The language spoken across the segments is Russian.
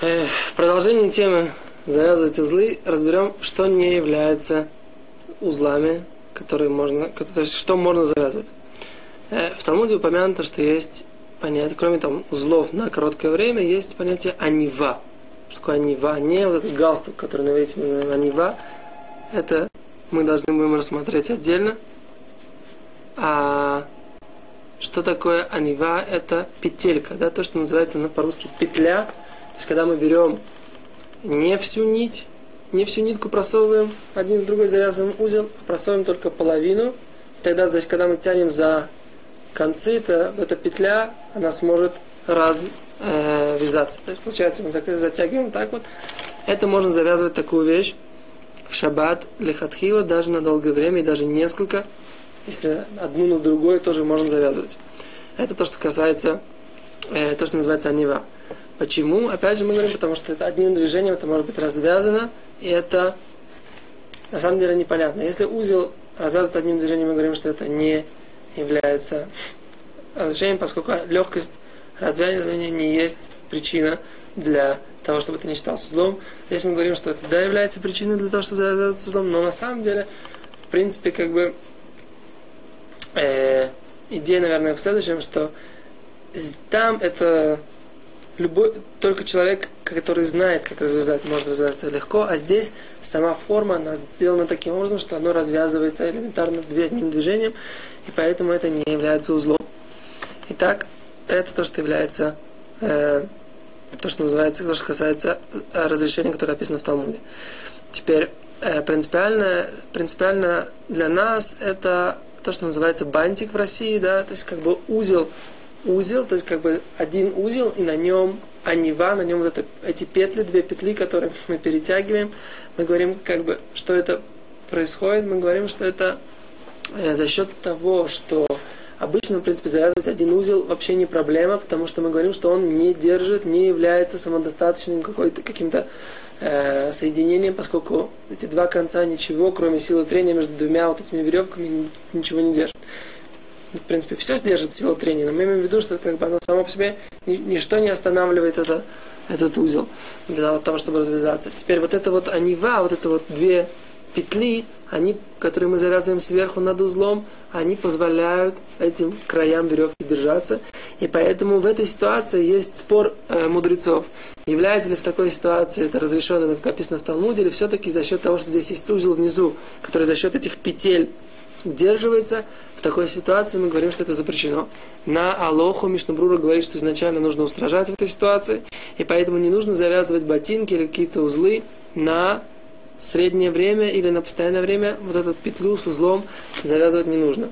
В продолжении темы завязывать узлы разберем, что не является узлами, которые можно, то есть что можно завязывать. Э, в Талмуде упомянуто, что есть понятие, кроме там узлов на короткое время, есть понятие анива. Что такое анива? Не вот этот галстук, который на видите, анива. Это мы должны будем рассмотреть отдельно. А что такое анива? Это петелька, да, то, что называется по-русски петля есть, когда мы берем не всю нить, не всю нитку просовываем, один в другой завязываем узел, а просовываем только половину. И тогда, значит, когда мы тянем за концы, то вот эта петля, она сможет развязаться. Э, то есть, получается, мы затягиваем так вот. Это можно завязывать такую вещь в шаббат лехатхила даже на долгое время и даже несколько. Если одну на другую тоже можно завязывать. Это то, что касается, э, то, что называется анива. Почему? Опять же мы говорим, потому что это одним движением это может быть развязано, и это на самом деле непонятно. Если узел развязывается одним движением, мы говорим, что это не является разрешением, поскольку легкость развязывания не есть причина для того, чтобы это не считался узлом. Здесь мы говорим, что это да является причиной для того, чтобы завязываться узлом, но на самом деле, в принципе, как бы э, идея, наверное, в следующем, что там это любой, только человек, который знает, как развязать, может развязать это легко, а здесь сама форма, она сделана таким образом, что оно развязывается элементарно одним движением, и поэтому это не является узлом. Итак, это то, что является, э, то, что называется, то, что касается э, разрешения, которое описано в Талмуде. Теперь, э, принципиально, принципиально для нас это то, что называется бантик в России, да, то есть как бы узел узел, то есть как бы один узел, и на нем анива, на нем вот это, эти петли, две петли, которые мы перетягиваем. Мы говорим, как бы, что это происходит, мы говорим, что это э, за счет того, что обычно, в принципе, завязывать один узел вообще не проблема, потому что мы говорим, что он не держит, не является самодостаточным какой-то, каким-то э, соединением, поскольку эти два конца ничего, кроме силы трения между двумя вот этими веревками, ничего не держит в принципе, все сдержит силу трения, но мы имеем в виду, что как бы оно само по себе ничто не останавливает это, этот узел для того, чтобы развязаться. Теперь вот это вот анива, вот это вот две петли, они, которые мы завязываем сверху над узлом, они позволяют этим краям веревки держаться. И поэтому в этой ситуации есть спор э, мудрецов. Является ли в такой ситуации это разрешено, как описано в Талмуде, или все-таки за счет того, что здесь есть узел внизу, который за счет этих петель удерживается, в такой ситуации мы говорим, что это запрещено. На Алоху Мишнабрура говорит, что изначально нужно устражать в этой ситуации, и поэтому не нужно завязывать ботинки или какие-то узлы на среднее время или на постоянное время. Вот эту петлю с узлом завязывать не нужно.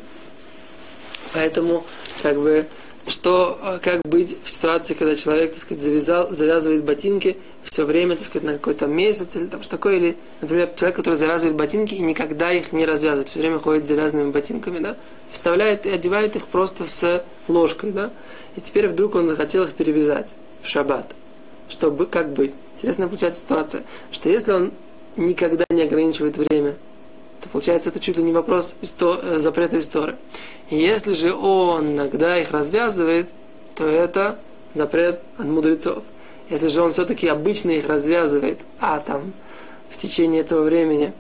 Поэтому, как бы, что, а, как быть в ситуации, когда человек, так сказать, завязал, завязывает ботинки все время, так сказать, на какой-то месяц или там что такое, или, например, человек, который завязывает ботинки и никогда их не развязывает, все время ходит с завязанными ботинками, да, вставляет и одевает их просто с ложкой, да, и теперь вдруг он захотел их перевязать в шаббат. Чтобы, как быть? Интересная получается ситуация, что если он никогда не ограничивает время, то получается это чуть ли не вопрос исто, э, запрета истории. Если же он иногда их развязывает, то это запрет от мудрецов. Если же он все-таки обычно их развязывает, а там в течение этого времени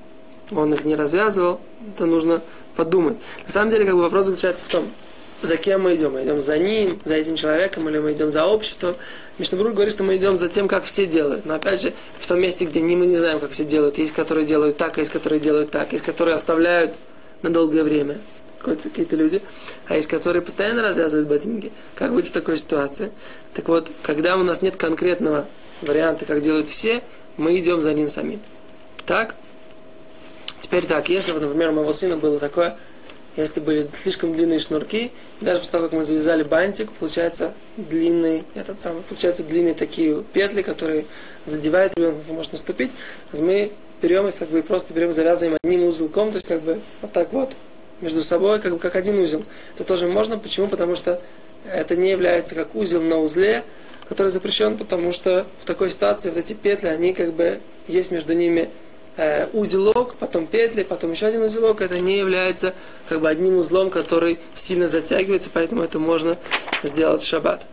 он их не развязывал, то нужно подумать. На самом деле, как бы вопрос заключается в том, за кем мы идем. Мы идем за ним, за этим человеком, или мы идем за обществом. Мишнабрур говорит, что мы идем за тем, как все делают. Но опять же, в том месте, где не, мы не знаем, как все делают. Есть, которые делают так, а есть, которые делают так. Есть, которые оставляют на долгое время какие-то люди, а есть, которые постоянно развязывают ботинки. Как быть в такой ситуации? Так вот, когда у нас нет конкретного варианта, как делают все, мы идем за ним самим. Так? Теперь так, если, например, у моего сына было такое, если были слишком длинные шнурки, даже после того, как мы завязали бантик, получается длинный, этот самый, получается длинные такие петли, которые задевают ребенка, может наступить. Мы берем их, как бы просто берем, завязываем одним узелком, то есть как бы вот так вот, между собой, как бы как один узел. Это тоже можно. Почему? Потому что это не является как узел на узле, который запрещен, потому что в такой ситуации вот эти петли, они как бы есть между ними э, узелок, потом петли, потом еще один узелок, это не является как бы одним узлом, который сильно затягивается, поэтому это можно сделать в шаббат.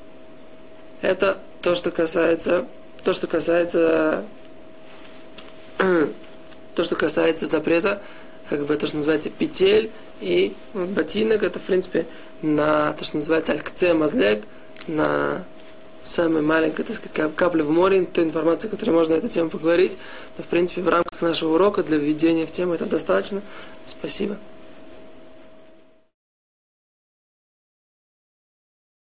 Это то, что касается, то, что касается, то, что касается запрета, как бы то, что называется петель и вот ботинок, это, в принципе, на то, что называется алькце на самой маленькой, так сказать, капля в море, той информации, которую можно на эту тему поговорить. Но, в принципе, в рамках нашего урока для введения в тему это достаточно. Спасибо.